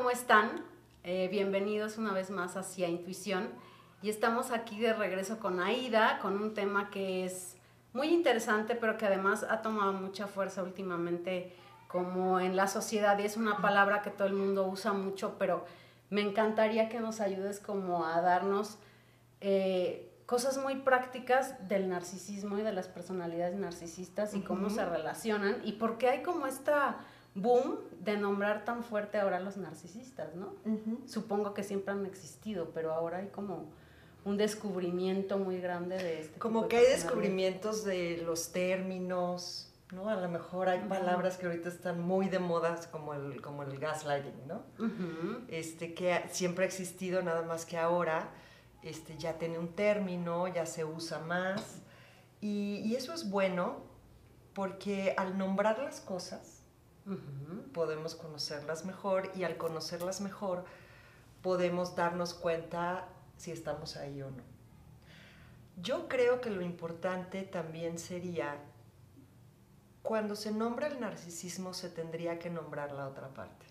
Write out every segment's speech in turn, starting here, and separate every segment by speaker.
Speaker 1: ¿cómo están? Eh, bienvenidos una vez más hacia Intuición. Y estamos aquí de regreso con Aida, con un tema que es muy interesante, pero que además ha tomado mucha fuerza últimamente como en la sociedad y es una palabra que todo el mundo usa mucho, pero me encantaría que nos ayudes como a darnos eh, cosas muy prácticas del narcisismo y de las personalidades narcisistas y cómo se relacionan y por qué hay como esta boom de nombrar tan fuerte ahora los narcisistas, ¿no? Supongo que siempre han existido, pero ahora hay como un descubrimiento muy grande de este.
Speaker 2: Como que hay descubrimientos de los términos, ¿no? A lo mejor hay palabras que ahorita están muy de moda, como el, como el gaslighting, ¿no? este, que siempre ha existido, nada más que ahora este, ya tiene un término, ya se usa más. Y, y eso es bueno porque al nombrar las cosas, podemos conocerlas mejor y al conocerlas mejor podemos darnos cuenta si estamos ahí o no. Yo creo que lo importante también sería, cuando se nombra el narcisismo se tendría que nombrar la otra parte.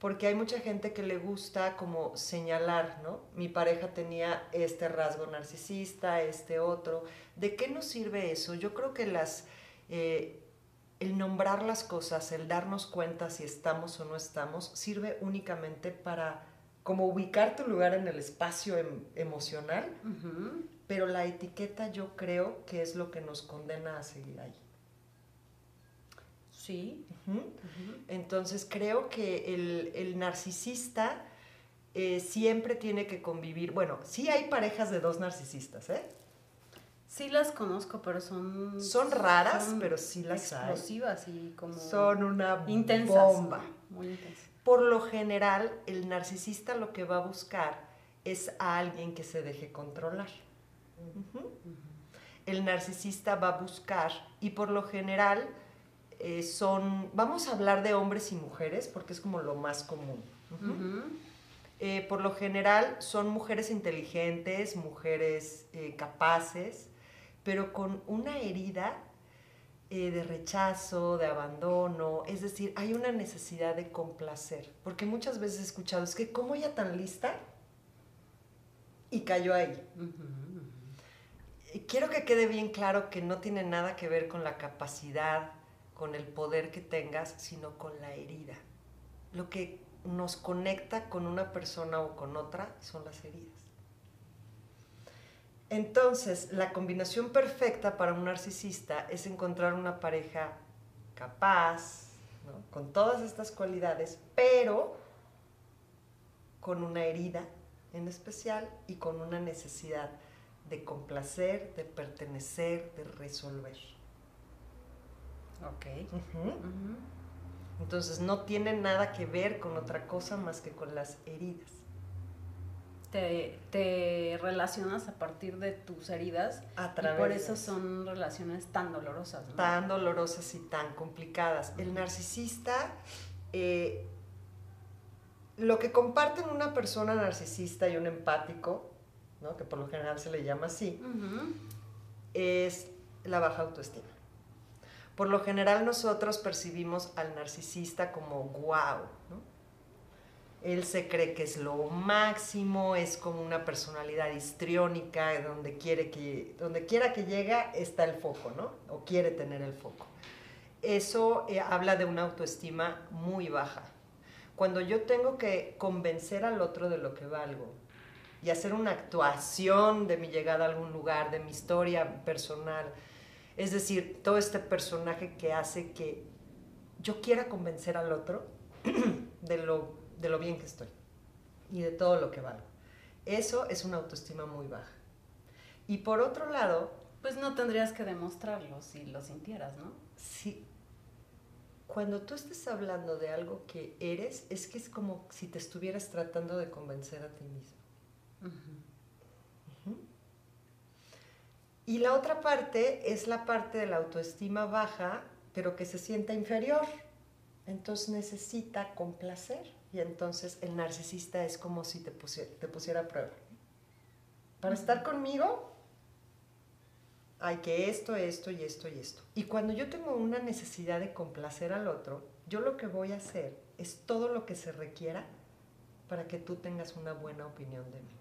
Speaker 2: Porque hay mucha gente que le gusta como señalar, ¿no? Mi pareja tenía este rasgo narcisista, este otro. ¿De qué nos sirve eso? Yo creo que las... Eh, el nombrar las cosas, el darnos cuenta si estamos o no estamos, sirve únicamente para como ubicar tu lugar en el espacio em, emocional, pero la etiqueta yo creo que es lo que nos condena a seguir ahí.
Speaker 1: Sí.
Speaker 2: Entonces creo que el, narcisista eh, siempre tiene que convivir, bueno, sí hay parejas de dos narcisistas, ¿eh?
Speaker 1: Sí las conozco, pero son...
Speaker 2: Son raras, pero sí las
Speaker 1: hay. Explosivas y como...
Speaker 2: Son una
Speaker 1: intensas,
Speaker 2: bomba.
Speaker 1: Muy intensas.
Speaker 2: Por lo general, el narcisista lo que va a buscar es a alguien que se deje controlar. El narcisista va a buscar, y por lo general eh, son, vamos a hablar de hombres y mujeres, porque es como lo más común. Eh, por lo general son mujeres inteligentes, mujeres eh, capaces, pero con una herida eh, de rechazo, de abandono, es decir, hay una necesidad de complacer, porque muchas veces he escuchado, es que como ella tan lista y cayó ahí. Quiero que quede bien claro que no tiene nada que ver con la capacidad, con el poder que tengas, sino con la herida. Lo que nos conecta con una persona o con otra son las heridas. Entonces, la combinación perfecta para un narcisista es encontrar una pareja capaz, con todas estas cualidades, pero con una herida en especial y con una necesidad de complacer, de pertenecer, de resolver.
Speaker 1: Ok.
Speaker 2: Entonces no tiene nada que ver con otra cosa más que con las heridas
Speaker 1: te, relacionas a partir de tus heridas.
Speaker 2: A través
Speaker 1: y por eso son relaciones tan dolorosas.
Speaker 2: Tan dolorosas y tan complicadas. El narcisista, eh, lo que comparten una persona narcisista y un empático, ¿no? que por lo general se le llama así, es la baja autoestima. Por lo general nosotros percibimos al narcisista como wow, ¿no? Él se cree que es lo máximo, es como una personalidad histriónica, donde, quiere que, donde quiera que llega está el foco, ¿no? O quiere tener el foco. Eso eh, habla de una autoestima muy baja. Cuando yo tengo que convencer al otro de lo que valgo y hacer una actuación de mi llegada a algún lugar, de mi historia personal, es decir, todo este personaje que hace que yo quiera convencer al otro de lo de lo bien que estoy y de todo lo que valgo. Eso es una autoestima muy baja. Y por otro lado...
Speaker 1: Pues no tendrías que demostrarlo si lo sintieras, ¿no?
Speaker 2: Sí. Cuando tú estés hablando de algo que eres, es que es como si te estuvieras tratando de convencer a ti mismo. Y la otra parte es la parte de la autoestima baja, pero que se sienta inferior. Entonces necesita complacer. Y entonces el narcisista es como si te pusiera, te pusiera a prueba. Para estar conmigo hay que esto, esto y esto y esto. Y cuando yo tengo una necesidad de complacer al otro, yo lo que voy a hacer es todo lo que se requiera para que tú tengas una buena opinión de mí.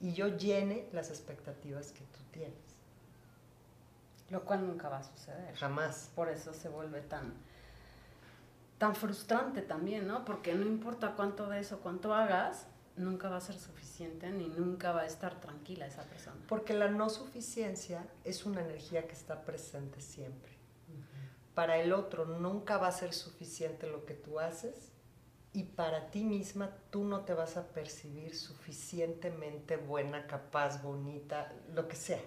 Speaker 2: Y yo llene las expectativas que tú tienes.
Speaker 1: Lo cual nunca va a suceder.
Speaker 2: Jamás.
Speaker 1: Por eso se vuelve tan, tan frustrante también, ¿no? Porque no importa cuánto de eso, cuánto hagas, nunca va a ser suficiente ni nunca va a estar tranquila esa persona.
Speaker 2: Porque la no suficiencia es una energía que está presente siempre. Para el otro nunca va a ser suficiente lo que tú haces y para ti misma tú no te vas a percibir suficientemente buena, capaz, bonita, lo que sea.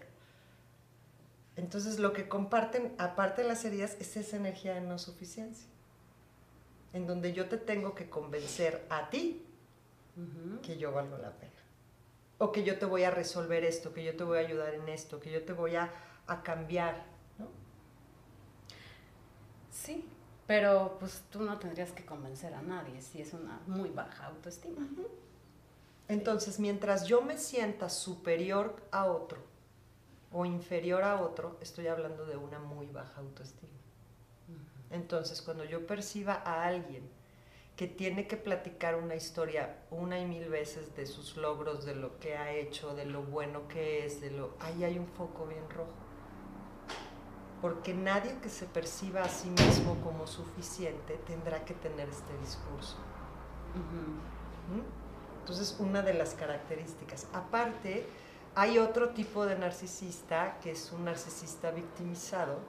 Speaker 2: Entonces lo que comparten, aparte de las heridas, es esa energía de no suficiencia, en donde yo te tengo que convencer a ti que yo valgo la pena. O que yo te voy a resolver esto, que yo te voy a ayudar en esto, que yo te voy a, a cambiar. ¿no?
Speaker 1: Sí, pero pues tú no tendrías que convencer a nadie si es una muy baja autoestima.
Speaker 2: Entonces, mientras yo me sienta superior a otro o inferior a otro, estoy hablando de una muy baja autoestima. Entonces, cuando yo perciba a alguien que tiene que platicar una historia una y mil veces de sus logros, de lo que ha hecho, de lo bueno que es, de lo ahí hay un foco bien rojo porque nadie que se perciba a sí mismo como suficiente tendrá que tener este discurso. ¿Mm? Entonces, una de las características. Aparte, hay otro tipo de narcisista que es un narcisista victimizado,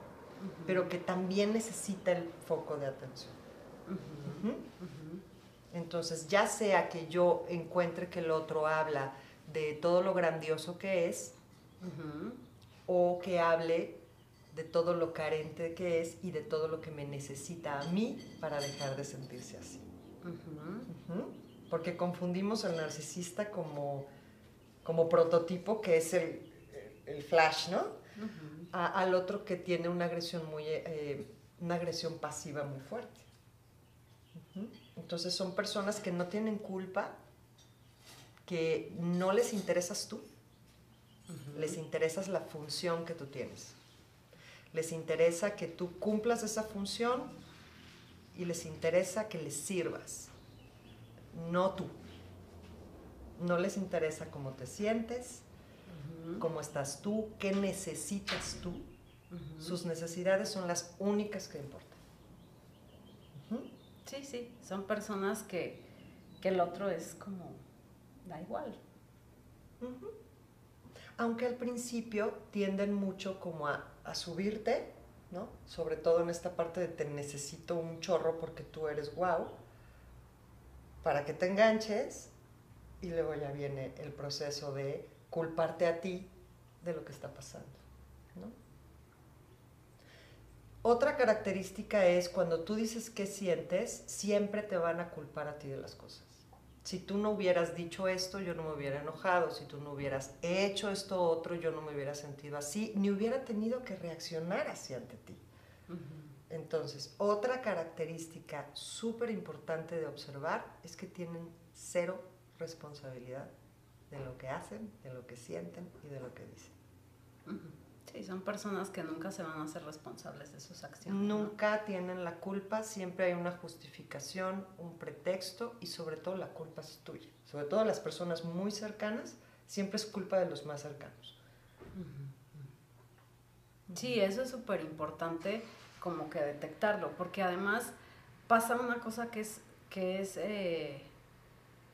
Speaker 2: pero que también necesita el foco de atención. Entonces, ya sea que yo encuentre que el otro habla de todo lo grandioso que es, o que hable de todo lo carente que es y de todo lo que me necesita a mí para dejar de sentirse así. Porque confundimos al narcisista como, como prototipo, que es el, el flash, ¿no? Al otro que tiene una agresión, muy, eh, una agresión pasiva muy fuerte. Entonces son personas que no tienen culpa, que no les interesas tú, les interesas la función que tú tienes. Les interesa que tú cumplas esa función y les interesa que les sirvas, no tú. No les interesa cómo te sientes, cómo estás tú, qué necesitas tú. Sus necesidades son las únicas que importan.
Speaker 1: Sí, sí, son personas que, que, el otro es como, da igual.
Speaker 2: Aunque al principio tienden mucho como a a subirte, ¿no? Sobre todo en esta parte de te necesito un chorro porque tú eres guau, para que te enganches y luego ya viene el proceso de culparte a ti de lo que está pasando, ¿no? Otra característica es cuando tú dices qué sientes, siempre te van a culpar a ti de las cosas si tú no hubieras dicho esto, yo no me hubiera enojado, si tú no hubieras hecho esto otro, yo no me hubiera sentido así, ni hubiera tenido que reaccionar así ante ti. Entonces, otra característica súper importante de observar es que tienen cero responsabilidad de lo que hacen, de lo que sienten y de lo que dicen.
Speaker 1: Sí, son personas que nunca se van a hacer responsables de sus acciones.
Speaker 2: Nunca tienen la culpa, siempre hay una justificación, un pretexto y sobre todo la culpa es tuya. Sobre todo las personas muy cercanas, siempre es culpa de los más cercanos.
Speaker 1: Sí, eso es súper importante como que detectarlo, porque además pasa una cosa que es, que es eh,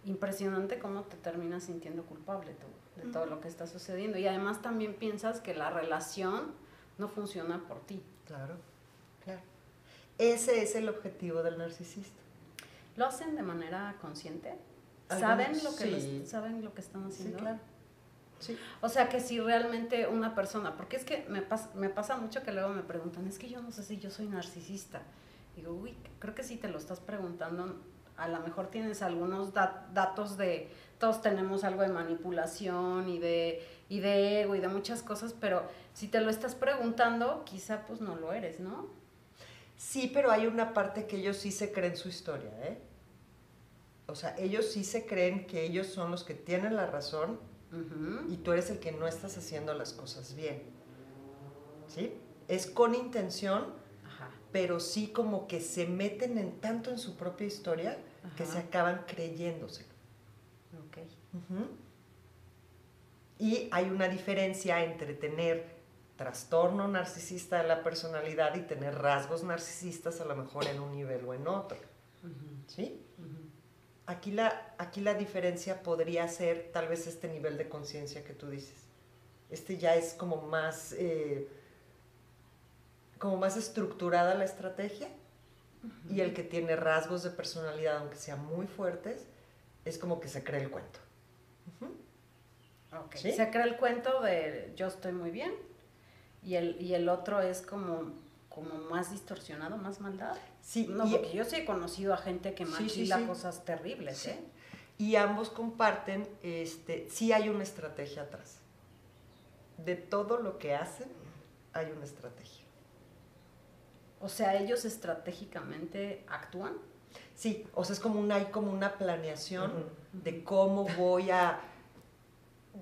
Speaker 1: impresionante cómo te terminas sintiendo culpable tú de todo lo que está sucediendo. Y además también piensas que la relación no funciona por ti.
Speaker 2: Claro, claro. Ese es el objetivo del narcisista.
Speaker 1: ¿Lo hacen de manera consciente? ¿Saben lo, que ¿Saben lo que están haciendo?
Speaker 2: Sí, claro. Sí.
Speaker 1: O sea que si realmente una persona, porque es que me, me pasa mucho que luego me preguntan, es que yo no sé si yo soy narcisista. Digo, uy, creo que si te lo estás preguntando, a lo mejor tienes algunos datos de, todos tenemos algo de manipulación y de, y de ego y de muchas cosas, pero si te lo estás preguntando, quizá pues no lo eres, ¿no?
Speaker 2: Sí, pero hay una parte que ellos sí se creen su historia, ¿eh? O sea, ellos sí se creen que ellos son los que tienen la razón y tú eres el que no estás haciendo las cosas bien. ¿Sí? Es con intención pero sí como que se meten en tanto en su propia historia que se acaban creyéndose. Y hay una diferencia entre tener trastorno narcisista de la personalidad y tener rasgos narcisistas a lo mejor en un nivel o en otro. ¿Sí? Aquí, la, aquí la diferencia podría ser tal vez este nivel de conciencia que tú dices. Este ya es como más, eh, como más estructurada la estrategia y el que tiene rasgos de personalidad, aunque sean muy fuertes, es como que se cree el cuento.
Speaker 1: Se cree el cuento de yo estoy muy bien y el, y el otro es como, como más distorsionado, más maldad. Sí, no, porque yo sí he conocido a gente que machila cosas terribles, ¿eh?
Speaker 2: Y ambos comparten, este, sí hay una estrategia atrás. De todo lo que hacen, hay una estrategia.
Speaker 1: O sea, ellos estratégicamente actúan.
Speaker 2: Sí, o sea, es como una, hay como una planeación de cómo voy a,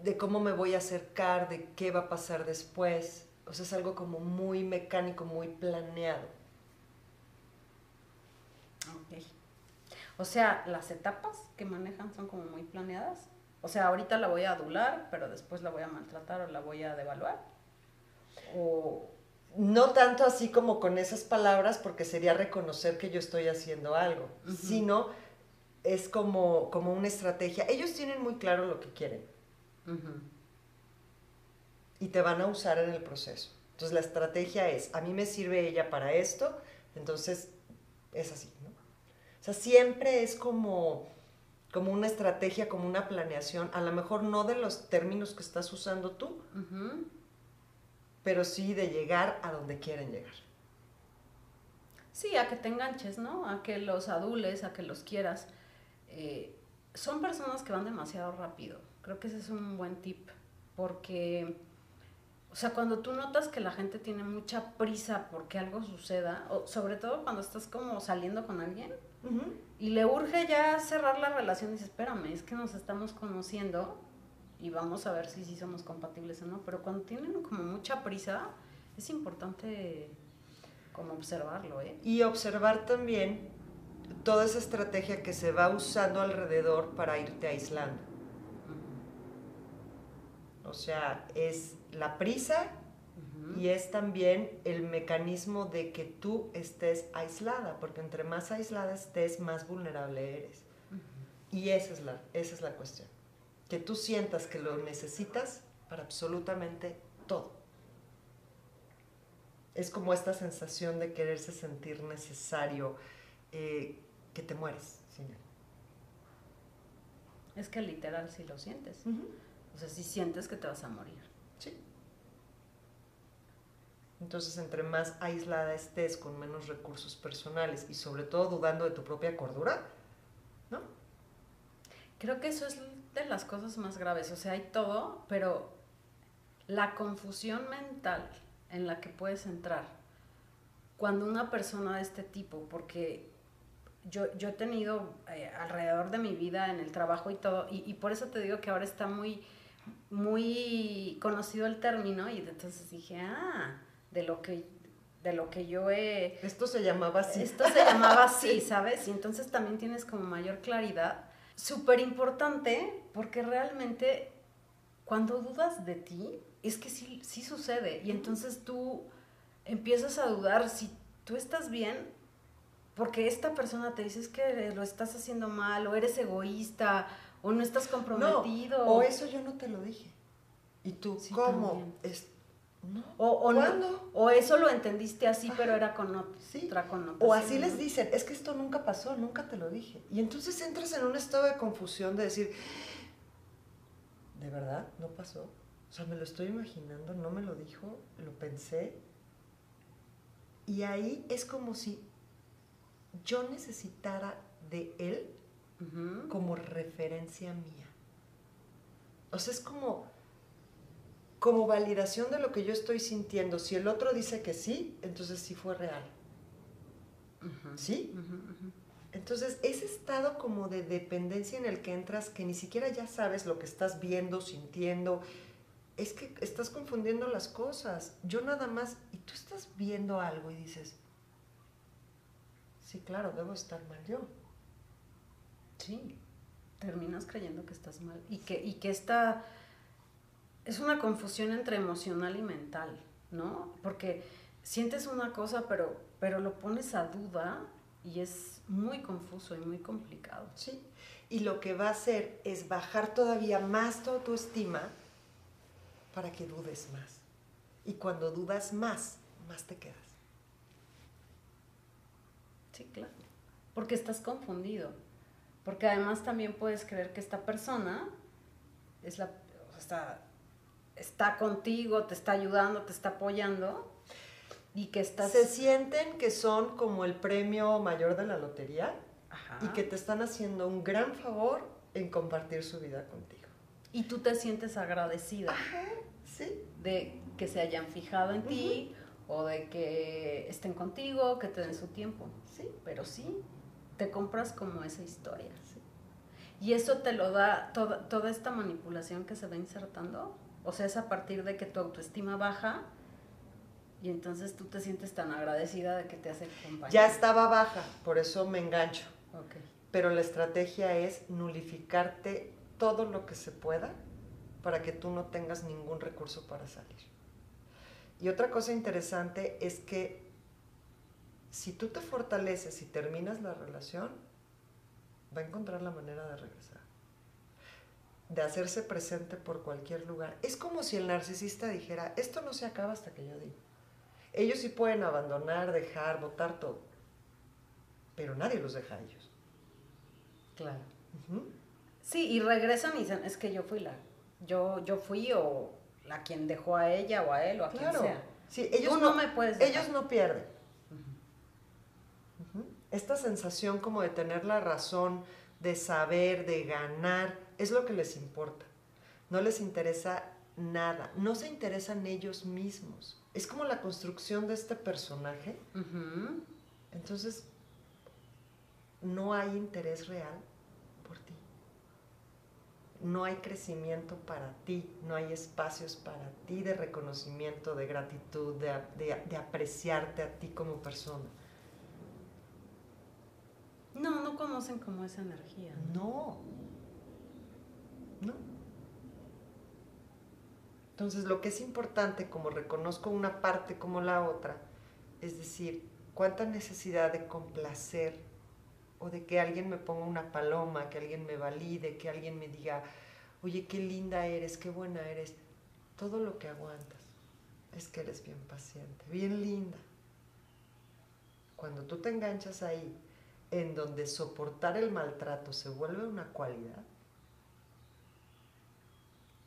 Speaker 2: de cómo me voy a acercar, de qué va a pasar después. O sea, es algo como muy mecánico, muy planeado.
Speaker 1: Ok. O sea, las etapas que manejan son como muy planeadas. O sea, ahorita la voy a adular, pero después la voy a maltratar o la voy a devaluar.
Speaker 2: O no tanto así como con esas palabras, porque sería reconocer que yo estoy haciendo algo, sino es como, como una estrategia. Ellos tienen muy claro lo que quieren y te van a usar en el proceso. Entonces la estrategia es, a mí me sirve ella para esto, entonces es así, ¿no? O sea, siempre es como, como una estrategia, como una planeación, a lo mejor no de los términos que estás usando tú, pero sí de llegar a donde quieren llegar.
Speaker 1: Sí, a que te enganches, ¿no? A que los adules, a que los quieras. Eh, son personas que van demasiado rápido. Creo que ese es un buen tip, porque o sea, cuando tú notas que la gente tiene mucha prisa porque algo suceda, o sobre todo cuando estás como saliendo con alguien y le urge ya cerrar la relación, dices, espérame, es que nos estamos conociendo y vamos a ver si sí somos compatibles o no. Pero cuando tienen como mucha prisa, es importante como observarlo, ¿eh?
Speaker 2: Y observar también toda esa estrategia que se va usando alrededor para irte aislando. O sea, es la prisa y es también el mecanismo de que tú estés aislada, porque entre más aislada estés, más vulnerable eres. Y esa es, la, esa es la cuestión. Que tú sientas que lo necesitas para absolutamente todo. Es como esta sensación de quererse sentir necesario, eh, que te mueres, señor.
Speaker 1: Es que literal si lo sientes. O sea, si sientes que te vas a morir.
Speaker 2: Sí. Entonces, entre más aislada estés, con menos recursos personales y sobre todo dudando de tu propia cordura, ¿no?
Speaker 1: Creo que eso es de las cosas más graves. O sea, hay todo, pero la confusión mental en la que puedes entrar cuando una persona de este tipo, porque yo, yo he tenido eh, alrededor de mi vida en el trabajo y todo, y, y, por eso te digo que ahora está muy muy conocido el término y entonces dije, ah, de lo que de lo que yo he...
Speaker 2: Esto se llamaba así.
Speaker 1: Esto se llamaba así, ¿sabes? Y entonces también tienes como mayor claridad. Súper importante porque realmente cuando dudas de ti, es que sí, sí sucede. Y entonces tú empiezas a dudar si tú estás bien porque esta persona te dice que lo estás haciendo mal o eres egoísta o no estás comprometido.
Speaker 2: o eso yo no te lo dije. ¿Y tú cómo? Es,
Speaker 1: o, o, ¿Cuándo? o eso lo entendiste así, pero era con otra connotación.
Speaker 2: O así les dicen, es que esto nunca pasó, nunca te lo dije. Y entonces entras en un estado de confusión de decir, ¿de verdad no pasó? O sea, me lo estoy imaginando, no me lo dijo, lo pensé. Y ahí es como si yo necesitara de él como referencia mía. O sea, es como, como validación de lo que yo estoy sintiendo. Si el otro dice que sí, entonces sí fue real. ¿Sí? Entonces, ese estado como de dependencia en el que entras, que ni siquiera ya sabes lo que estás viendo, sintiendo, es que estás confundiendo las cosas. Yo nada más, y tú estás viendo algo y dices, Sí, claro, debo estar mal yo.
Speaker 1: Sí, terminas creyendo que estás mal y que, y que esta es una confusión entre emocional y mental, ¿no? Porque sientes una cosa, pero, pero lo pones a duda y es muy confuso y muy complicado.
Speaker 2: Sí, y lo que va a hacer es bajar todavía más tu autoestima para que dudes más. Y cuando dudas más, más te quedas.
Speaker 1: Sí, claro. Porque estás confundido. Porque además también puedes creer que esta persona es la, está, está contigo, te está ayudando, te está apoyando y que estás...
Speaker 2: Se sienten que son como el premio mayor de la lotería y que te están haciendo un gran favor en compartir su vida contigo.
Speaker 1: Y tú te sientes agradecida
Speaker 2: sí.
Speaker 1: de que se hayan fijado en ti o de que estén contigo, que te den su tiempo.
Speaker 2: Sí.
Speaker 1: Pero sí, te compras como esa historia. Y eso te lo da toda, toda esta manipulación que se va insertando. O sea, es a partir de que tu autoestima baja y entonces tú te sientes tan agradecida de que te hace compañía.
Speaker 2: Ya estaba baja, por eso me engancho.
Speaker 1: Okay.
Speaker 2: Pero la estrategia es nulificarte todo lo que se pueda para que tú no tengas ningún recurso para salir. Y otra cosa interesante es que si tú te fortaleces y terminas la relación, va a encontrar la manera de regresar, de hacerse presente por cualquier lugar. Es como si el narcisista dijera, esto no se acaba hasta que yo diga. Ellos sí pueden abandonar, dejar, votar todo, pero nadie los deja a ellos.
Speaker 1: Claro. Sí, y regresan y dicen, es que yo fui la, yo, yo fui o la quien dejó a ella o a él o a quien sea.
Speaker 2: Sí, ellos no, me puedes Ellos no pierden. Esta sensación como de tener la razón, de saber, de ganar, es lo que les importa. No les interesa nada, no se interesan ellos mismos. Es como la construcción de este personaje. Entonces, no hay interés real por ti. No hay crecimiento para ti, no hay espacios para ti de reconocimiento, de gratitud, de, apreciarte a ti como persona.
Speaker 1: No, no conocen como esa energía.
Speaker 2: No. No. Entonces, lo que es importante, como reconozco una parte como la otra, es decir, cuánta necesidad de complacer o de que alguien me ponga una paloma, que alguien me valide, que alguien me diga, oye, qué linda eres, qué buena eres. Todo lo que aguantas es que eres bien paciente, bien linda. Cuando tú te enganchas ahí, en donde soportar el maltrato se vuelve una cualidad,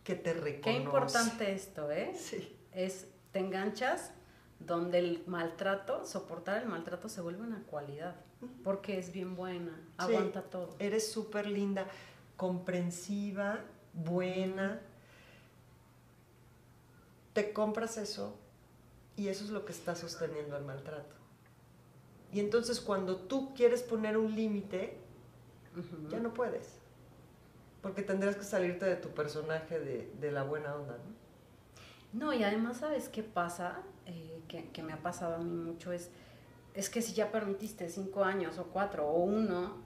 Speaker 2: que te reconoce.
Speaker 1: Qué importante esto, ¿eh?
Speaker 2: Sí.
Speaker 1: Es, te enganchas donde el maltrato, soportar el maltrato se vuelve una cualidad, porque es bien buena, aguanta todo.
Speaker 2: Eres súper linda, comprensiva, buena. Te compras eso y eso es lo que está sosteniendo el maltrato. Y entonces cuando tú quieres poner un límite, ya no puedes. Porque tendrás que salirte de tu personaje de, de la buena onda, ¿no?
Speaker 1: No, y además, ¿sabes qué pasa? Eh, que, me ha pasado a mí mucho es, es que si ya permitiste cinco años o cuatro o uno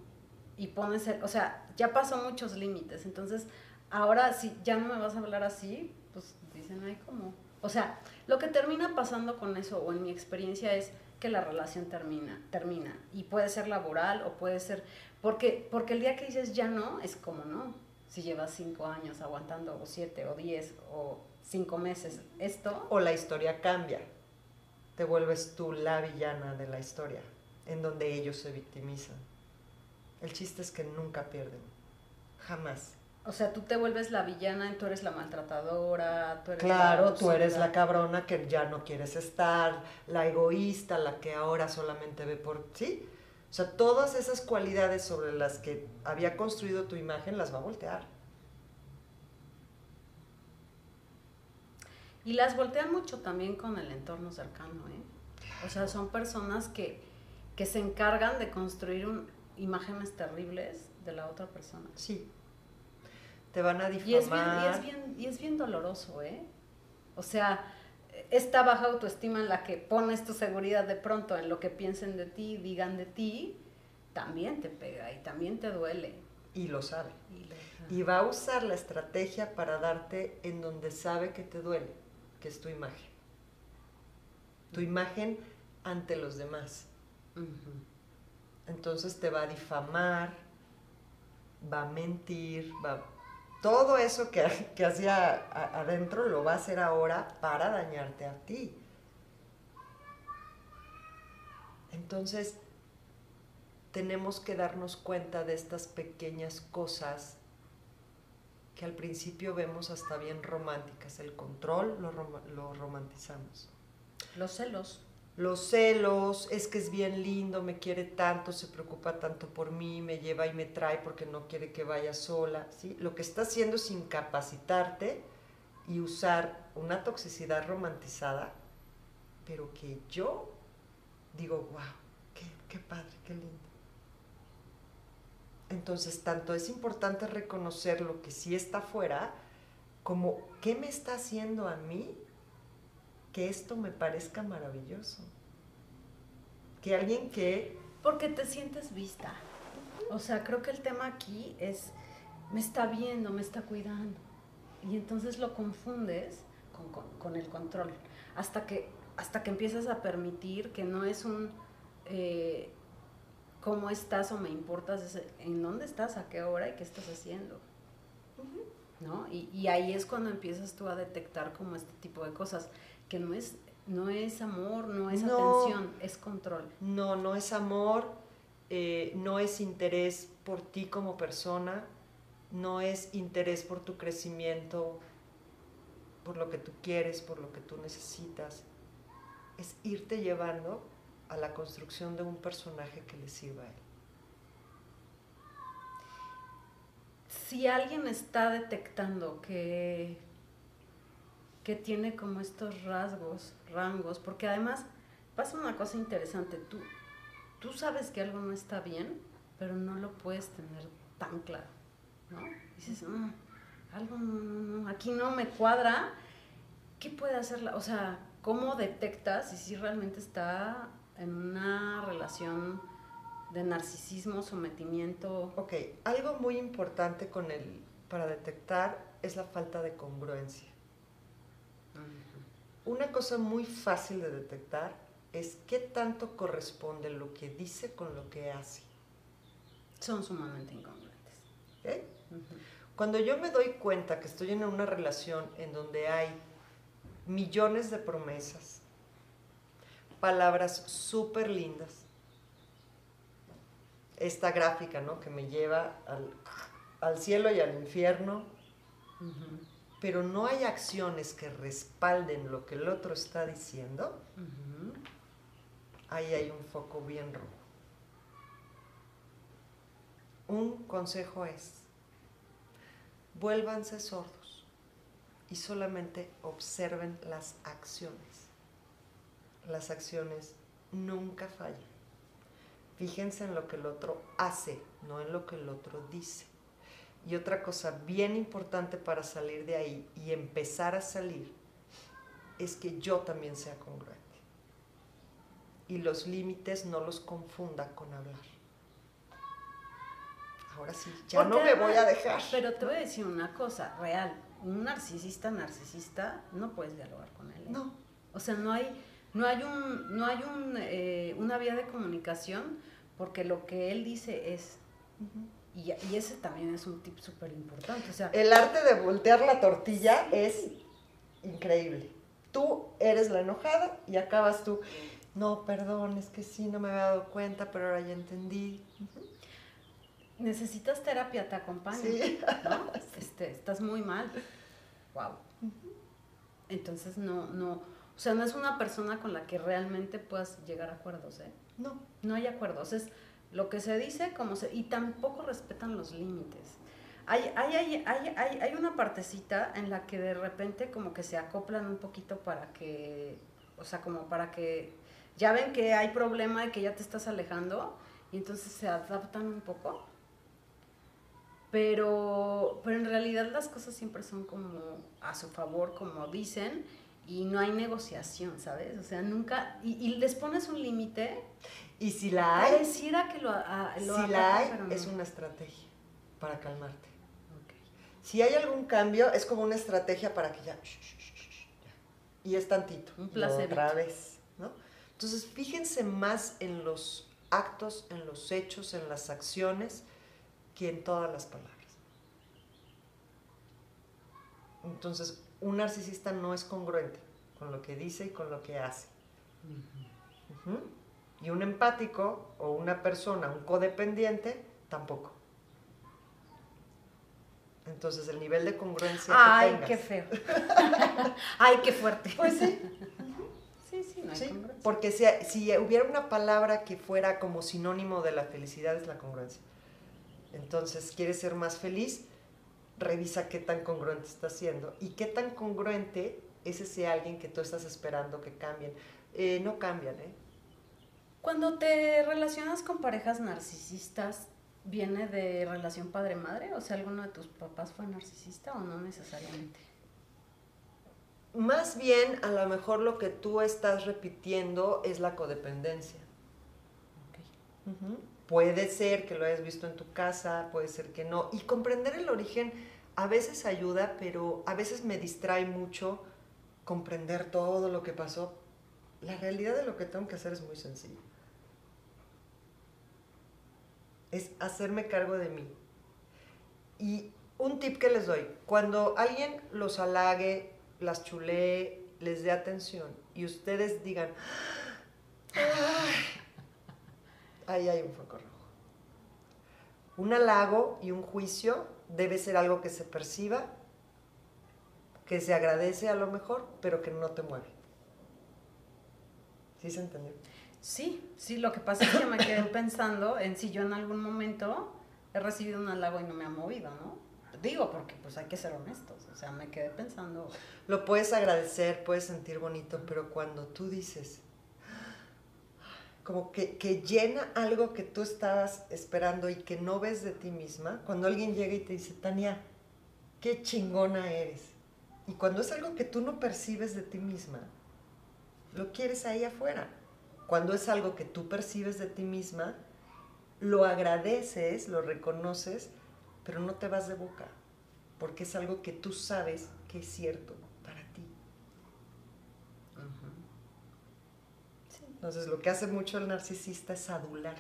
Speaker 1: y pones, el, o sea, ya pasó muchos límites, entonces ahora si ya no me vas a hablar así, pues dicen, ay, ¿cómo? O sea, lo que termina pasando con eso, o en mi experiencia, es que la relación termina, termina. Y puede ser laboral o puede ser, porque, porque el día que dices ya no, es como no. Si llevas cinco años aguantando, o siete, o diez, o cinco meses esto.
Speaker 2: O la historia cambia. Te vuelves tú la villana de la historia, en donde ellos se victimizan. El chiste es que nunca pierden. Jamás.
Speaker 1: O sea, tú te vuelves la villana, tú eres la maltratadora, tú eres
Speaker 2: Claro, tú eres la cabrona que ya no quieres estar, la egoísta, la que ahora solamente ve por sí. O sea, todas esas cualidades sobre las que había construido tu imagen las va a voltear.
Speaker 1: Y las voltean mucho también con el entorno cercano, ¿eh? O sea, son personas que, que se encargan de construir imágenes terribles de la otra persona.
Speaker 2: Sí. Te van a difamar.
Speaker 1: Y es bien, y es bien, y es bien doloroso, ¿eh? O sea, esta baja autoestima en la que pones tu seguridad de pronto en lo que piensen de ti, digan de ti, también te pega y también te duele.
Speaker 2: Y lo sabe. Y, va a usar la estrategia para darte en donde sabe que te duele, que es tu imagen. Tu imagen ante los demás. Entonces te va a difamar, va a mentir, va todo eso que, que hacía adentro lo va a hacer ahora para dañarte a ti. Entonces, tenemos que darnos cuenta de estas pequeñas cosas que al principio vemos hasta bien románticas. El control lo, lo romantizamos.
Speaker 1: Los celos
Speaker 2: los celos, es que es bien lindo, me quiere tanto, se preocupa tanto por mí, me lleva y me trae porque no quiere que vaya sola, ¿sí? Lo que está haciendo es incapacitarte y usar una toxicidad romantizada, pero que yo digo, wow, qué, qué padre, qué lindo. Entonces, tanto es importante reconocer lo que sí está afuera, como qué me está haciendo a mí que esto me parezca maravilloso. Que alguien que...
Speaker 1: Porque te sientes vista. O sea, creo que el tema aquí es, me está viendo, me está cuidando. Y entonces lo confundes con, el control. Hasta que, hasta que empiezas a permitir que no es un... Eh, cómo estás o me importas, en dónde estás, a qué hora y qué estás haciendo. ¿No? Y, y, ahí es cuando empiezas tú a detectar como este tipo de cosas que no es, no es amor, no es atención, es control.
Speaker 2: No, no es amor, eh, no es interés por ti como persona, no es interés por tu crecimiento, por lo que tú quieres, por lo que tú necesitas. Es irte llevando a la construcción de un personaje que le sirva a él.
Speaker 1: Si alguien está detectando que que tiene como estos rasgos, rangos, porque además pasa una cosa interesante, tú, tú sabes que algo no está bien, pero no lo puedes tener tan claro, ¿no? Dices, mm, algo no, aquí no me cuadra, ¿qué puede hacer O sea, ¿cómo detectas si realmente está en una relación de narcisismo, sometimiento?
Speaker 2: Ok, algo muy importante con el, para detectar es la falta de congruencia. Una cosa muy fácil de detectar es qué tanto corresponde lo que dice con lo que hace.
Speaker 1: Son sumamente incongruentes.
Speaker 2: Cuando yo me doy cuenta que estoy en una relación en donde hay millones de promesas, palabras súper lindas, esta gráfica, ¿no? Que me lleva al, cielo y al infierno, pero no hay acciones que respalden lo que el otro está diciendo, ahí hay un foco bien rojo. Un consejo es, vuélvanse sordos y solamente observen las acciones. Las acciones nunca fallan. Fíjense en lo que el otro hace, no en lo que el otro dice. Y otra cosa bien importante para salir de ahí y empezar a salir es que yo también sea congruente. Y los límites no los confunda con hablar. Ahora sí, ya no me voy a dejar.
Speaker 1: Pero te voy a decir una cosa real. Un narcisista narcisista no puedes dialogar con él. ¿eh?
Speaker 2: No.
Speaker 1: O sea, no hay, no hay, un, no hay un, eh, una vía de comunicación porque lo que él dice es... Y, ese también es un tip súper importante. O sea,
Speaker 2: el arte de voltear la tortilla es increíble. Tú eres la enojada y acabas tú, no, perdón, es que sí, no me había dado cuenta, pero ahora ya entendí.
Speaker 1: Necesitas terapia, te acompaña. Sí. ¿no? Este, estás muy mal. Wow. Entonces no, no, o sea, no es una persona con la que realmente puedas llegar a acuerdos, ¿eh?
Speaker 2: No.
Speaker 1: No hay acuerdos. Es, lo que se dice, como se, y tampoco respetan los límites. Hay, hay, hay, hay, una partecita en la que de repente como que se acoplan un poquito para que, o sea, como para que ya ven que hay problema y que ya te estás alejando y entonces se adaptan un poco. Pero, pero en realidad las cosas siempre son como a su favor, como dicen, y no hay negociación, ¿sabes? O sea, nunca, y, les pones un límite.
Speaker 2: Y si la hay,
Speaker 1: pareciera que lo, a,
Speaker 2: si la hay, es una estrategia para calmarte. Si hay algún cambio, es como una estrategia para que ya, y es tantito.
Speaker 1: Un placer.
Speaker 2: Otra vez, ¿no? Entonces, fíjense más en los actos, en los hechos, en las acciones, que en todas las palabras. Entonces, un narcisista no es congruente con lo que dice y con lo que hace. Y un empático o una persona, un codependiente, tampoco. Entonces, el nivel de congruencia
Speaker 1: Ay,
Speaker 2: que tengas.
Speaker 1: qué feo. Ay, qué fuerte.
Speaker 2: Pues sí.
Speaker 1: Sí, sí, no hay sí,
Speaker 2: Porque si, si hubiera una palabra que fuera como sinónimo de la felicidad, es la congruencia. Entonces, ¿quieres ser más feliz? revisa qué tan congruente está siendo y qué tan congruente es ese alguien que tú estás esperando que cambien. Eh, no cambian, ¿eh?
Speaker 1: Cuando te relacionas con parejas narcisistas, ¿viene de relación padre-madre? O sea, ¿alguno de tus papás fue narcisista o no necesariamente?
Speaker 2: Más bien, a lo mejor lo que tú estás repitiendo es la codependencia. Okay. Puede ser que lo hayas visto en tu casa, puede ser que no. Y comprender el origen a veces ayuda, pero a veces me distrae mucho comprender todo lo que pasó. La realidad de lo que tengo que hacer es muy sencillo. Es hacerme cargo de mí. Y un tip que les doy, cuando alguien los halague, las chulee, les dé atención y ustedes digan, ahí hay un foco rojo. Un halago y un juicio debe ser algo que se perciba, que se agradece a lo mejor, pero que no te mueve. ¿Sí se entendió?
Speaker 1: Sí, sí, lo que pasa es que me quedé pensando en si yo en algún momento he recibido un halago y no me ha movido, ¿no? Digo, porque pues hay que ser honestos, o sea, me quedé pensando...
Speaker 2: Lo puedes agradecer, puedes sentir bonito, pero cuando tú dices, como que, que, llena algo que tú estabas esperando y que no ves de ti misma, cuando alguien llega y te dice, Tania, qué chingona eres. Y cuando es algo que tú no percibes de ti misma, lo quieres ahí afuera. Cuando es algo que tú percibes de ti misma, lo agradeces, lo reconoces, pero no te vas de boca, porque es algo que tú sabes que es cierto. Entonces lo que hace mucho el narcisista es adular.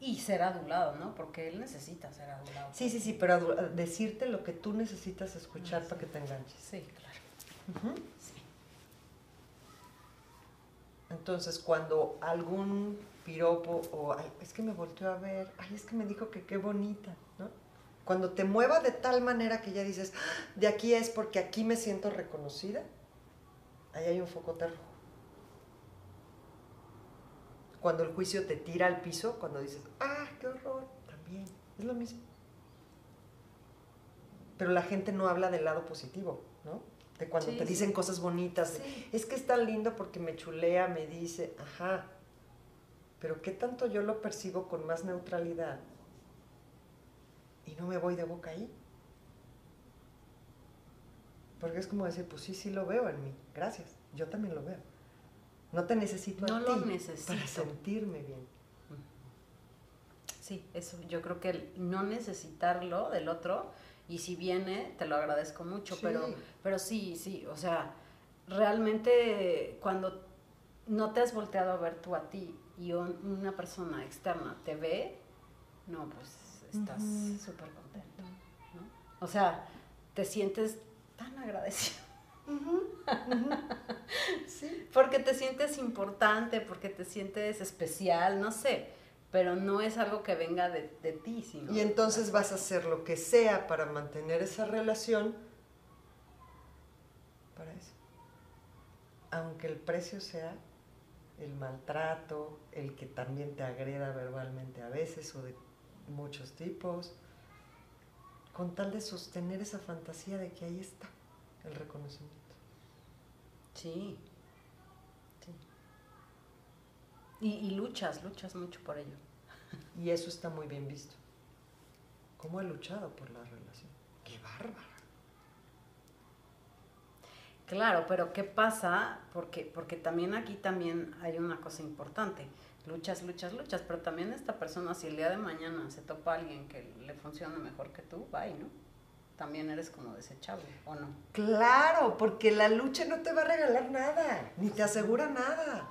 Speaker 1: Y, ser adulado, ¿no? Porque él necesita ser adulado.
Speaker 2: Sí, sí, sí, pero decirte lo que tú necesitas escuchar para que te enganches.
Speaker 1: Sí, claro. sí.
Speaker 2: Entonces, cuando algún piropo o, es que me volteó a ver, ay, es que me dijo que qué bonita, ¿no? Cuando te mueva de tal manera que ya dices, ah, de aquí es porque aquí me siento reconocida, ahí hay un foco rojo. Cuando el juicio te tira al piso, cuando dices, ah, qué horror, también, es lo mismo. Pero la gente no habla del lado positivo, ¿no? De cuando te dicen cosas bonitas, es que es tan lindo porque me chulea, me dice, ajá, pero ¿qué tanto yo lo percibo con más neutralidad? Y no me voy de boca ahí. Porque es como decir, pues sí, sí lo veo en mí, gracias, yo también lo veo. No te necesito
Speaker 1: no
Speaker 2: a
Speaker 1: lo necesito.
Speaker 2: para sentirme bien.
Speaker 1: Sí, eso, yo creo que el no necesitarlo del otro, y si viene, te lo agradezco mucho, pero, pero sí, sí, o sea, realmente cuando no te has volteado a ver tú a ti y una persona externa te ve, no, pues estás súper contento, ¿no? O sea, te sientes tan agradecido.
Speaker 2: sí.
Speaker 1: Porque te sientes importante, porque te sientes especial, no sé, pero no es algo que venga de, ti, sino...
Speaker 2: Y entonces vas a hacer lo que sea para mantener esa relación para eso. Aunque el precio sea el maltrato, el que también te agreda verbalmente a veces o de muchos tipos, con tal de sostener esa fantasía de que ahí está el reconocimiento.
Speaker 1: Sí. sí. Y, luchas, luchas mucho por ello.
Speaker 2: Y eso está muy bien visto. ¿Cómo he luchado por la relación? ¡Qué bárbara!
Speaker 1: Claro, pero ¿qué pasa? Porque, porque también aquí también hay una cosa importante. Luchas, luchas, luchas, pero también esta persona, si el día de mañana se topa a alguien que le funcione mejor que tú, bye, ¿no? También eres como desechable, ¿o no?
Speaker 2: Claro, porque la lucha no te va a regalar nada, ni te asegura nada.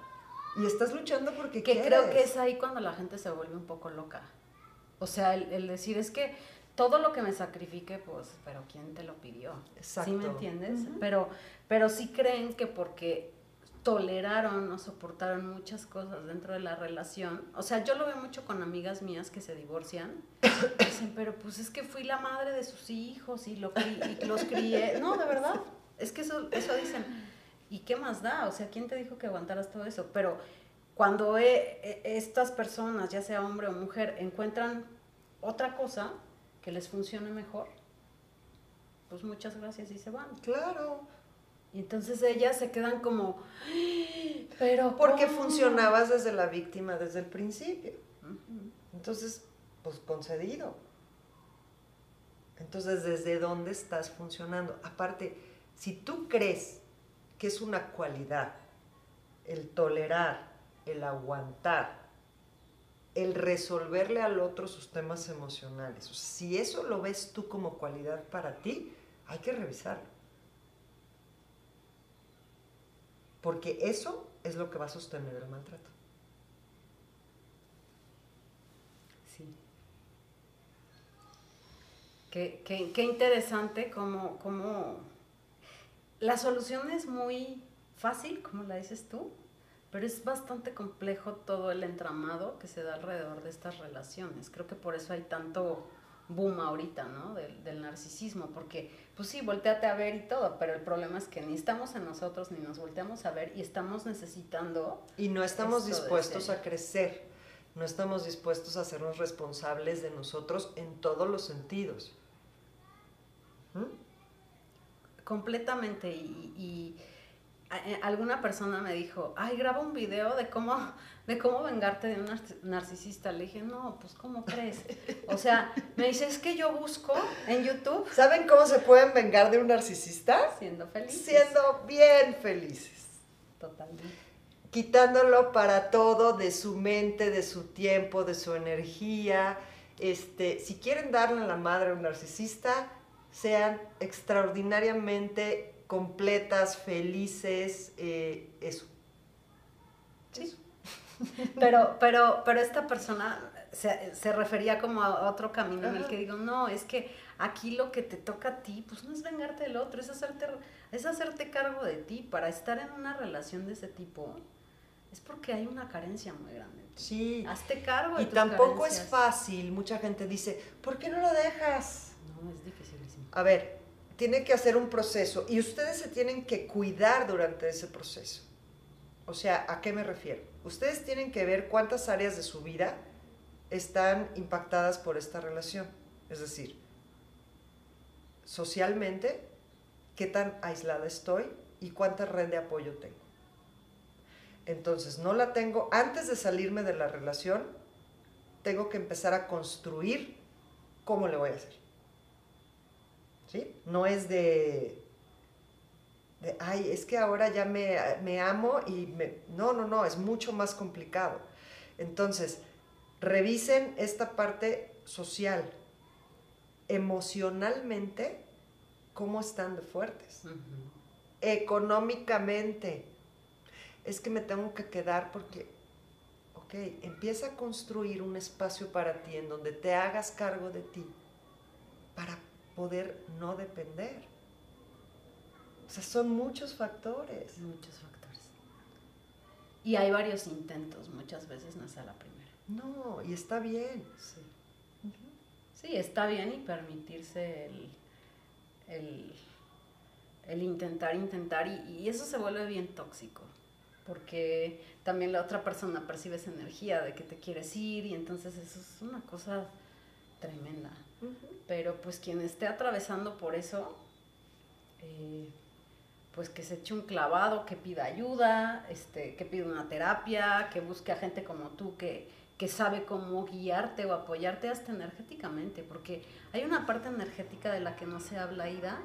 Speaker 2: Y estás luchando porque
Speaker 1: que creo que es ahí cuando la gente se vuelve un poco loca. O sea, el, decir es que todo lo que me sacrifique, pues, pero ¿quién te lo pidió? Exacto. ¿Sí me entiendes? Pero pero sí creen que porque toleraron o soportaron muchas cosas dentro de la relación. O sea, yo lo veo mucho con amigas mías que se divorcian. Dicen, pero pues es que fui la madre de sus hijos y, lo y los crié. No, de verdad. Es que eso, eso dicen. ¿Y qué más da? O sea, ¿quién te dijo que aguantaras todo eso? Pero cuando estas personas, ya sea hombre o mujer, encuentran otra cosa que les funcione mejor, pues muchas gracias y se van.
Speaker 2: Claro.
Speaker 1: Y entonces ellas se quedan como, pero...
Speaker 2: Porque funcionabas desde la víctima desde el principio. Entonces, pues concedido. Entonces, ¿desde dónde estás funcionando? Aparte, si tú crees que es una cualidad el tolerar, el aguantar, el resolverle al otro sus temas emocionales, si eso lo ves tú como cualidad para ti, hay que revisarlo. porque eso es lo que va a sostener el maltrato.
Speaker 1: Sí. Qué, interesante como, como la solución es muy fácil, como la dices tú, pero es bastante complejo todo el entramado que se da alrededor de estas relaciones. Creo que por eso hay tanto boom ahorita, ¿no? Del, narcisismo, porque pues sí, volteate a ver y todo, pero el problema es que ni estamos en nosotros ni nos volteamos a ver y estamos necesitando...
Speaker 2: Y no estamos dispuestos a crecer, no estamos dispuestos a hacernos responsables de nosotros en todos los sentidos.
Speaker 1: ¿Mm? Completamente, y eh, alguna persona me dijo, ay, graba un video de cómo, de cómo vengarte de un narcisista. Le dije, no, pues, ¿cómo crees? O sea, me dice, es que yo busco en YouTube.
Speaker 2: ¿Saben cómo se pueden vengar de un narcisista?
Speaker 1: Siendo felices.
Speaker 2: Siendo bien felices.
Speaker 1: Totalmente.
Speaker 2: Quitándolo para todo de su mente, de su tiempo, de su energía. Este, si quieren darle la madre a un narcisista, sean extraordinariamente completas, felices, eh, eso.
Speaker 1: Sí. Pero, pero, pero esta persona se, refería como a otro camino en el que digo, no, es que aquí lo que te toca a ti, pues no es vengarte del otro, es hacerte, es hacerte cargo de ti. Para estar en una relación de ese tipo, es porque hay una carencia muy grande.
Speaker 2: Sí.
Speaker 1: Hazte cargo
Speaker 2: de Y tampoco es fácil. Mucha gente dice, ¿por qué no lo dejas?
Speaker 1: No, es dificilísimo.
Speaker 2: A ver, tiene que hacer un proceso y ustedes se tienen que cuidar durante ese proceso. O sea, ¿a qué me refiero? Ustedes tienen que ver cuántas áreas de su vida están impactadas por esta relación. Es decir, socialmente, qué tan aislada estoy y cuánta red de apoyo tengo. Entonces, no la tengo, antes de salirme de la relación, tengo que empezar a construir cómo le voy a hacer. No es de, ay, es que ahora ya me, amo y me... No, no, no, es mucho más complicado. Entonces, revisen esta parte social. Emocionalmente, ¿cómo están de fuertes? Económicamente, es que me tengo que quedar porque, ok, empieza a construir un espacio para ti en donde te hagas cargo de ti, para poder no depender. O sea, son muchos factores.
Speaker 1: Muchos factores. Y hay varios intentos, muchas veces no es a la primera.
Speaker 2: No, y está bien.
Speaker 1: Sí. Sí, está bien y permitirse el, el, intentar, intentar, y, y, eso se vuelve bien tóxico, porque también la otra persona percibe esa energía de que te quieres ir, y entonces eso es una cosa tremenda. Pero pues quien esté atravesando por eso, eh, pues que se eche un clavado, que pida ayuda, este, que pida una terapia, que busque a gente como tú que, que sabe cómo guiarte o apoyarte hasta energéticamente, porque hay una parte energética de la que no se habla, Ida,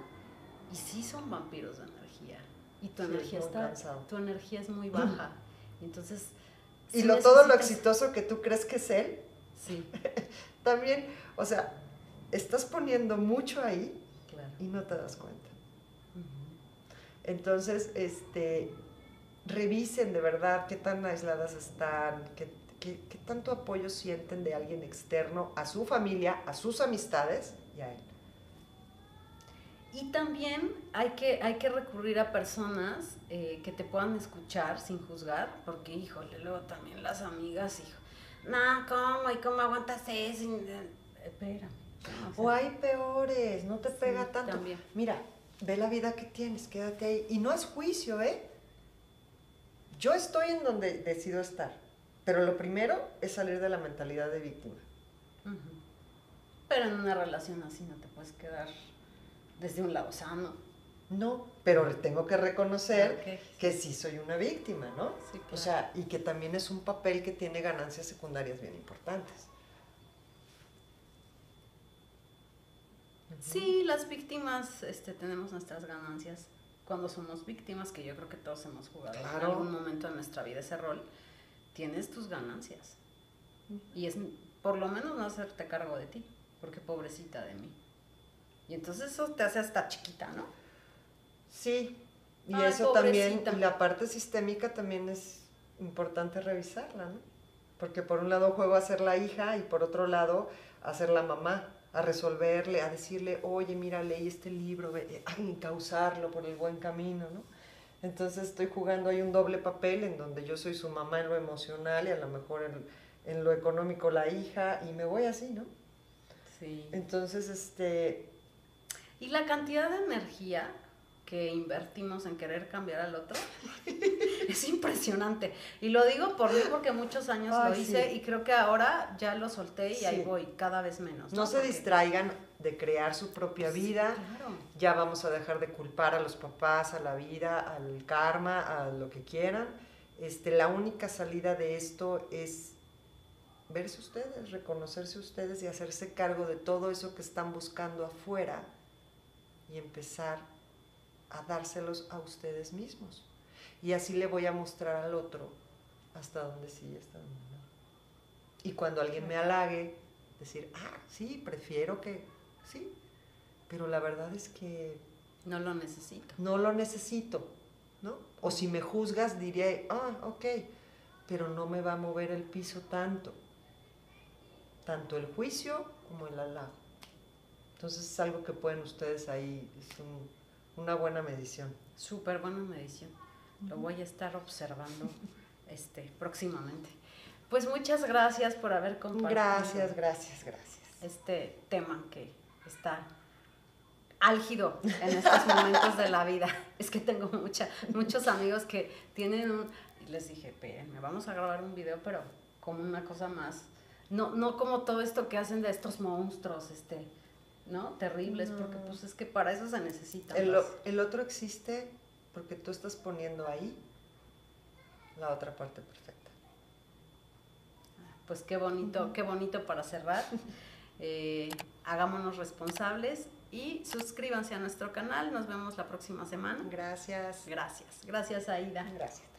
Speaker 1: y sí son vampiros de energía. tu
Speaker 2: Sí,
Speaker 1: energía está,
Speaker 2: cansado.
Speaker 1: tu energía es muy baja. Entonces,
Speaker 2: Y lo, todo lo exitoso que tú crees que es él,
Speaker 1: Sí,
Speaker 2: también, o sea, estás poniendo mucho ahí
Speaker 1: claro.
Speaker 2: y no te das cuenta. Entonces, este, revisen de verdad qué tan aisladas están, qué, qué- qué tanto apoyo sienten de alguien externo a su familia, a sus amistades y a él.
Speaker 1: Y también hay que, hay que recurrir a personas eh, que te puedan escuchar sin juzgar, porque híjole, luego también las amigas, hijo, no, ¿cómo? ¿Y cómo aguantas eso? Eh, Espérame. O sea,
Speaker 2: O hay peores, no te
Speaker 1: Sí,
Speaker 2: pega tanto.
Speaker 1: también.
Speaker 2: Mira, ve la vida que tienes, quédate ahí. Y no es juicio, ¿eh? Yo estoy en donde decido estar. Pero lo primero es salir de la mentalidad de víctima.
Speaker 1: Pero en una relación así no te puedes quedar desde un lado sano.
Speaker 2: No, pero tengo que reconocer que sí soy una víctima, ¿no?
Speaker 1: Sí, claro.
Speaker 2: O sea, y que también es un papel que tiene ganancias secundarias bien importantes.
Speaker 1: Sí, las víctimas este, tenemos nuestras ganancias cuando somos víctimas, que yo creo que todos hemos jugado en algún momento de nuestra vida ese rol. Tienes tus ganancias. Y es por lo menos no hacerte cargo de ti, porque pobrecita de mí. Y entonces eso te hace hasta chiquita, ¿no?
Speaker 2: Sí, y
Speaker 1: Ay,
Speaker 2: eso también,
Speaker 1: pobrecita.
Speaker 2: y la parte sistémica también es importante revisarla, ¿no? Porque por un lado juego a ser la hija y por otro lado a ser la mamá, a resolverle, a decirle, oye, mira, leí este libro, a encauzarlo por el buen camino, ¿no? Entonces estoy jugando ahí un doble papel en donde yo soy su mamá en lo emocional y a lo mejor en, en lo económico la hija y me voy así, ¿no?
Speaker 1: Sí.
Speaker 2: Entonces, este,
Speaker 1: Y la cantidad de energía que invertimos en querer cambiar al otro es impresionante. Y lo digo por mí porque muchos años
Speaker 2: Ay,
Speaker 1: lo hice
Speaker 2: sí.
Speaker 1: y creo que ahora ya lo solté y ahí
Speaker 2: Sí.
Speaker 1: voy cada vez menos.
Speaker 2: no se
Speaker 1: Porque-
Speaker 2: distraigan de crear su propia
Speaker 1: Sí,
Speaker 2: vida.
Speaker 1: claro.
Speaker 2: ya vamos a dejar de culpar a los papás, a la vida, al karma, a lo que quieran. Este, la única salida de esto es verse ustedes, reconocerse ustedes y hacerse cargo de todo eso que están buscando afuera y empezar a dárselos a ustedes mismos. Y así le voy a mostrar al otro hasta dónde sí y hasta dónde no. Y cuando alguien me halague, decir, ah, sí, prefiero que, sí, pero la verdad es que
Speaker 1: No lo necesito.
Speaker 2: no lo necesito, ¿no? O si me juzgas, diré, ah, ok, pero no me va a mover el piso tanto, tanto el juicio como el halago. Entonces es algo que pueden ustedes ahí, es un- una buena medición.
Speaker 1: Súper buena medición. Lo voy a estar observando este, próximamente. Pues muchas gracias por haber compartido
Speaker 2: Gracias, gracias, gracias.
Speaker 1: este tema que está álgido en estos momentos de la vida. Es que tengo mucha, muchos amigos que tienen un... Y les dije, me vamos a grabar un video, pero como una cosa más... No, no como todo esto que hacen de estos monstruos, este, ¿no? Terribles, porque pues es que para eso se necesita.
Speaker 2: El, otro existe porque tú estás poniendo ahí la otra parte perfecta.
Speaker 1: Pues qué bonito, qué bonito para cerrar. Eh, hagámonos responsables y suscríbanse a nuestro canal. Nos vemos la próxima semana.
Speaker 2: Gracias.
Speaker 1: Gracias. Gracias, Aida.
Speaker 2: Gracias.